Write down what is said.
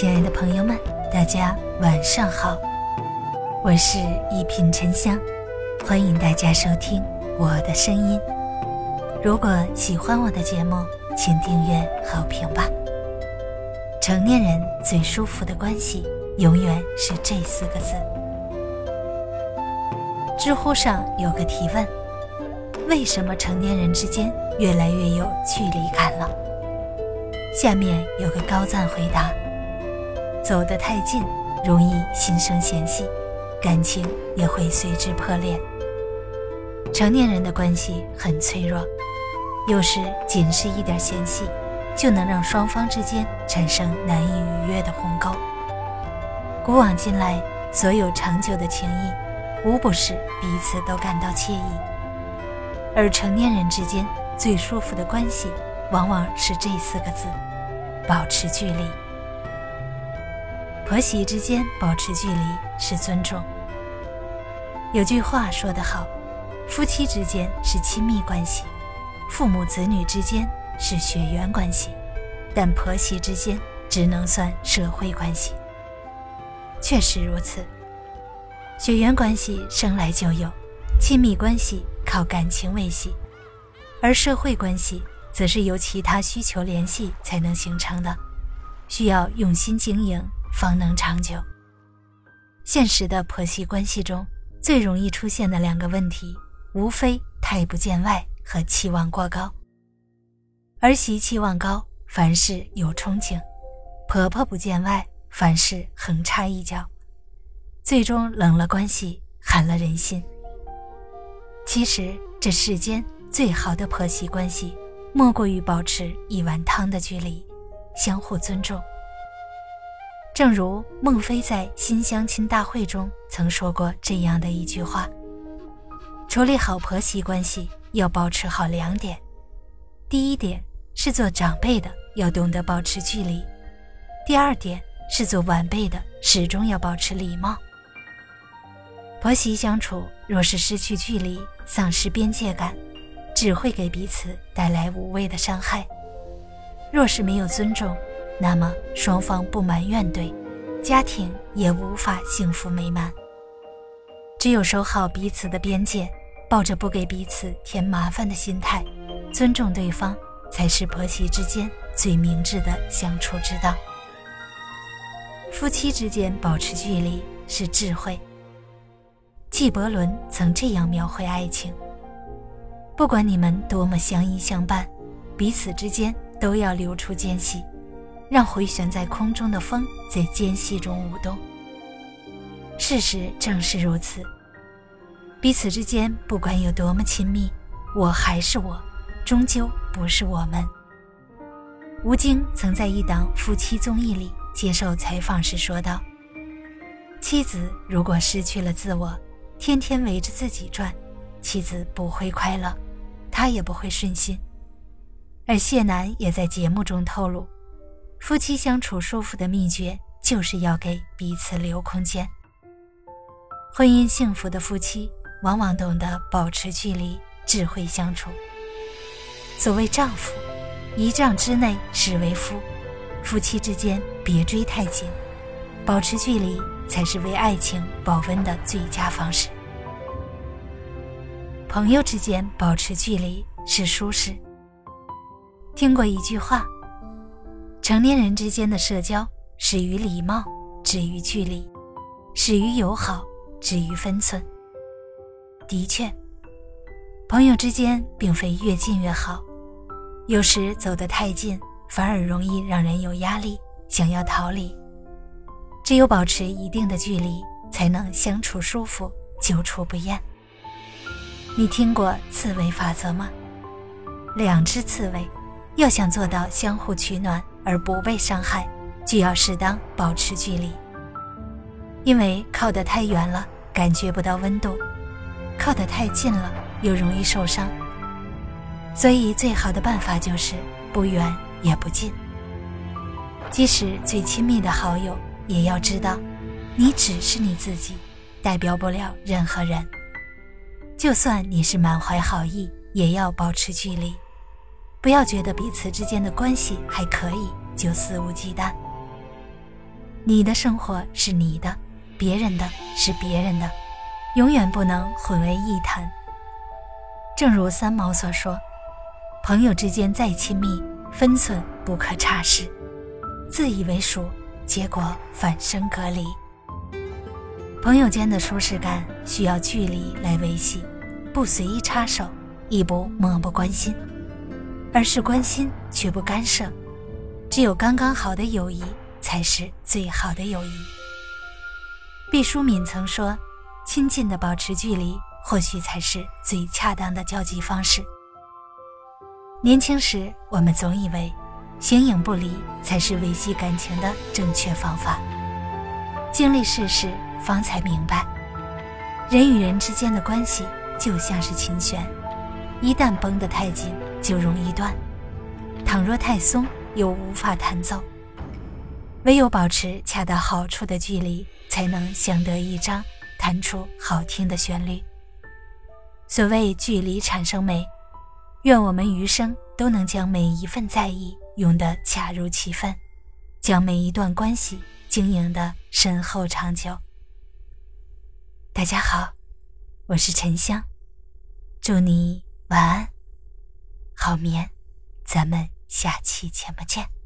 亲爱的朋友们，大家晚上好，我是一品沉香，欢迎大家收听我的声音。如果喜欢我的节目，请订阅、好评吧。成年人最舒服的关系，永远是这四个字。知乎上有个提问：为什么成年人之间越来越有距离感了？下面有个高赞回答。走得太近，容易心生嫌隙，感情也会随之破裂。成年人的关系很脆弱，有时仅是一点嫌隙，就能让双方之间产生难以逾越的鸿沟。古往今来，所有长久的情谊，无不是彼此都感到惬意。而成年人之间最舒服的关系，往往是这四个字：保持距离。婆媳之间保持距离是尊重。有句话说得好，夫妻之间是亲密关系，父母子女之间是血缘关系，但婆媳之间只能算社会关系。确实如此，血缘关系生来就有，亲密关系靠感情维系，而社会关系则是由其他需求联系才能形成的，需要用心经营。方能长久。现实的婆媳关系中，最容易出现的两个问题，无非太不见外和期望过高。儿媳期望高，凡事有憧憬；婆婆不见外，凡事横插一脚，最终冷了关系，寒了人心。其实，这世间最好的婆媳关系，莫过于保持一碗汤的距离，相互尊重。正如孟非在新相亲大会中曾说过这样的一句话：“处理好婆媳关系，要保持好两点。第一点是做长辈的要懂得保持距离；第二点是做晚辈的始终要保持礼貌。婆媳相处若是失去距离，丧失边界感，只会给彼此带来无谓的伤害；若是没有尊重，那么双方不满怨怼，家庭也无法幸福美满。只有守好彼此的边界，抱着不给彼此添麻烦的心态，尊重对方，才是婆媳之间最明智的相处之道。夫妻之间保持距离是智慧。纪伯伦曾这样描绘爱情：不管你们多么相依相伴，彼此之间都要留出间隙。让回旋在空中的风在间隙中舞动。事实正是如此，彼此之间不管有多么亲密，我还是我，终究不是我们。吴京曾在一档夫妻综艺里接受采访时说道：“妻子如果失去了自我，天天围着自己转，妻子不会快乐，他也不会顺心。”而谢楠也在节目中透露。夫妻相处舒服的秘诀，就是要给彼此留空间。婚姻幸福的夫妻，往往懂得保持距离，智慧相处。所谓丈夫，一丈之内是为夫。夫妻之间别追太紧，保持距离才是为爱情保温的最佳方式。朋友之间保持距离是舒适。听过一句话。成年人之间的社交始于礼貌，止于距离；始于友好，止于分寸。的确，朋友之间并非越近越好，有时走得太近，反而容易让人有压力，想要逃离。只有保持一定的距离，才能相处舒服，久处不厌。你听过刺猬法则吗？两只刺猬，要想做到相互取暖。而不被伤害，就要适当保持距离。因为靠得太远了，感觉不到温度；靠得太近了，又容易受伤。所以，最好的办法就是不远也不近。即使最亲密的好友，也要知道，你只是你自己，代表不了任何人。就算你是满怀好意，也要保持距离。不要觉得彼此之间的关系还可以，就肆无忌惮。你的生活是你的，别人的是别人的，永远不能混为一谈。正如三毛所说：“朋友之间再亲密，分寸不可差失。自以为熟，结果反生隔离。朋友间的舒适感需要距离来维系，不随意插手，亦不漠不关心，而是关心却不干涉。只有刚刚好的友谊，才是最好的友谊。”毕淑敏曾说：“亲近的保持距离。”或许才是最恰当的交际方式。年轻时，我们总以为形影不离才是维系感情的正确方法。经历世事，方才明白，人与人之间的关系就像是琴弦，一旦绷得太紧，就容易断；倘若太松，又无法弹奏。唯有保持恰到好处的距离，才能相得益彰，弹出好听的旋律。所谓距离产生美，愿我们余生都能将每一份在意用得恰如其分，将每一段关系经营的深厚长久。大家好，我是沉香，祝你晚安，好眠，咱们下期节目见。